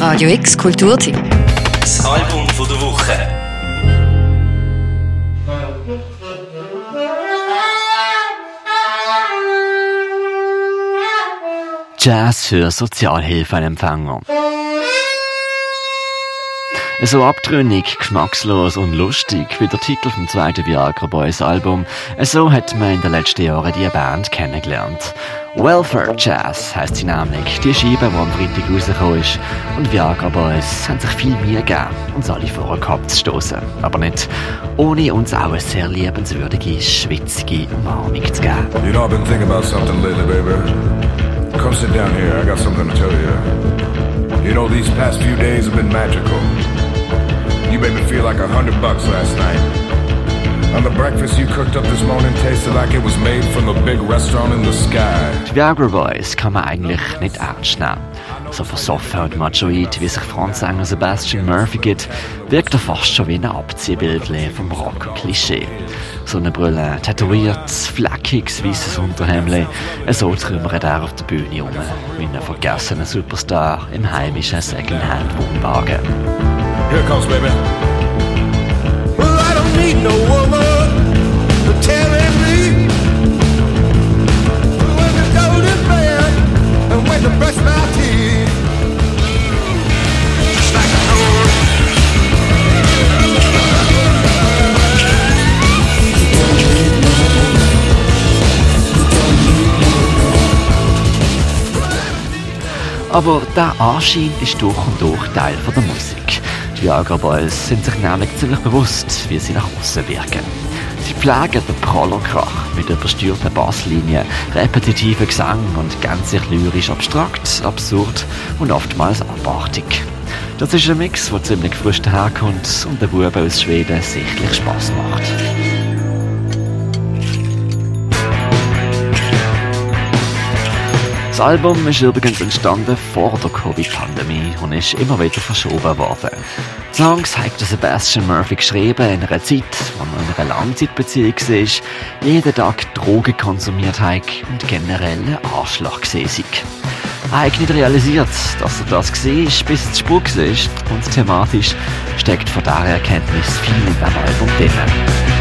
Radio X Kulturteam. Das Album von der Woche. Jazz für Sozialhilfeempfänger. So abtrünnig, geschmackslos und lustig wie der Titel vom zweiten Viagra Boys Album, so hat man in den letzten Jahren die Band kennengelernt. Welfare Jazz heisst sie nämlich, die Scheibe, die am Freitag rausgekommen ist. Und Viagra Boys haben sich viel Mühe gegeben, uns alle vor den Kopf zu stoßen. Aber nicht ohne uns auch eine sehr liebenswürdige, schwitzige Umarmung zu geben. You know, I've been thinking about something lately, baby. Come sit down here, I got something to tell you. You know, these past few days have been magical. You like a hundred bucks last night. And the breakfast you cooked up this morning tasted like it was made from a big restaurant in the sky. Die Viagra Boys kann man eigentlich nicht ernst nehmen. So versoffen und machoid, wie sich Frontsänger Sebastian Murphy gibt, wirkt er fast schon wie ein Abziehbild vom Rocker-Klischee. Sonnenbrille, tätowiert, fleckiges weißes Unterhemd, so trümmert er auf der Bühne um, wie ein vergessener Superstar im heimischen Secondhand-Wohnwagen. Here comes, baby. Aber der Anschein ist durch und durch Teil von der Musik. Die Viagra Boys sind sich nämlich ziemlich bewusst, wie sie nach außen wirken. Sie pflegen den Prolokrach mit übersteuerten Basslinien, repetitiven Gesang und ganz sich lyrisch abstrakt, absurd und oftmals abartig. Das ist ein Mix, der ziemlich frisch daherkommt und der Buben aus Schweden sichtlich Spaß macht. Das Album ist übrigens entstanden vor der Covid-Pandemie und ist immer wieder verschoben worden. Die Songs hat Sebastian Murphy geschrieben in einer Zeit, wo er in einer Langzeitbeziehung war, jeden Tag Drogen konsumiert hat und generell ein Arschloch sei. Er hat nicht realisiert, dass er das ist, bis es Spur war und thematisch steckt von dieser Erkenntnis viel in diesem Album drin.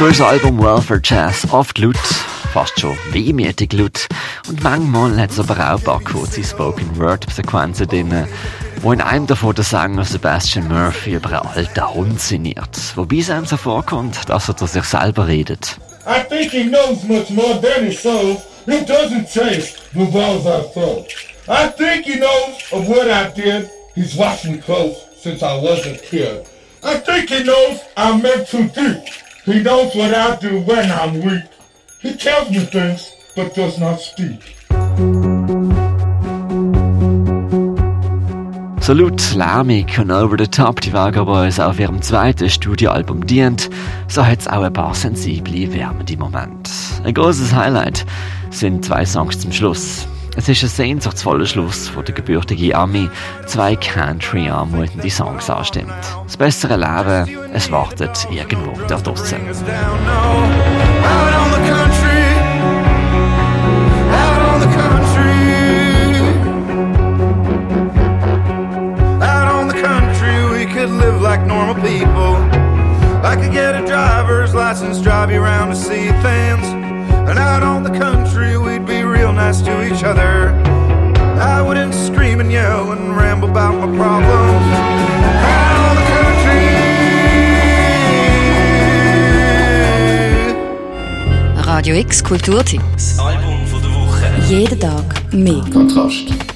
So ist das Album Welfare Jazz oft laut, fast schon wehmütig laut. Und manchmal hat es aber auch ein paar kurze Spoken-Word-Sequenzen drin, wo in einem davon der Sänger Sebastian Murphy über einen alten Hund sinniert. Wobei es einem so vorkommt, dass er zu sich selber redet. I think he knows much more than he shows. He doesn't chase the balls I throw. I think he knows of what I did. He's watched me close since I was a kid. I think he knows I'm meant too deep. He knows what I do when I'm weak. He tells me things, but does not speak. So laut, lärmig und over the top die Vaga Boys auf ihrem zweiten Studioalbum dient, so hat es auch ein paar sensible, wärmende Momente. Ein großes Highlight sind zwei Songs zum Schluss. Es ist ein sehnsuchtsvoller Schluss, wo der gebürtige Ami zwei country anmutende Songs anstimmt. Das bessere Leben, es wartet irgendwo da. We live like normal people. I could get a driver's license, drive you around to see things. And out on the country, we'd each other. I wouldn't scream and yell and ramble about my problems. The country. Radio X Kulturteam. Das Album von der Woche. Jeden Tag mehr. Kontrast.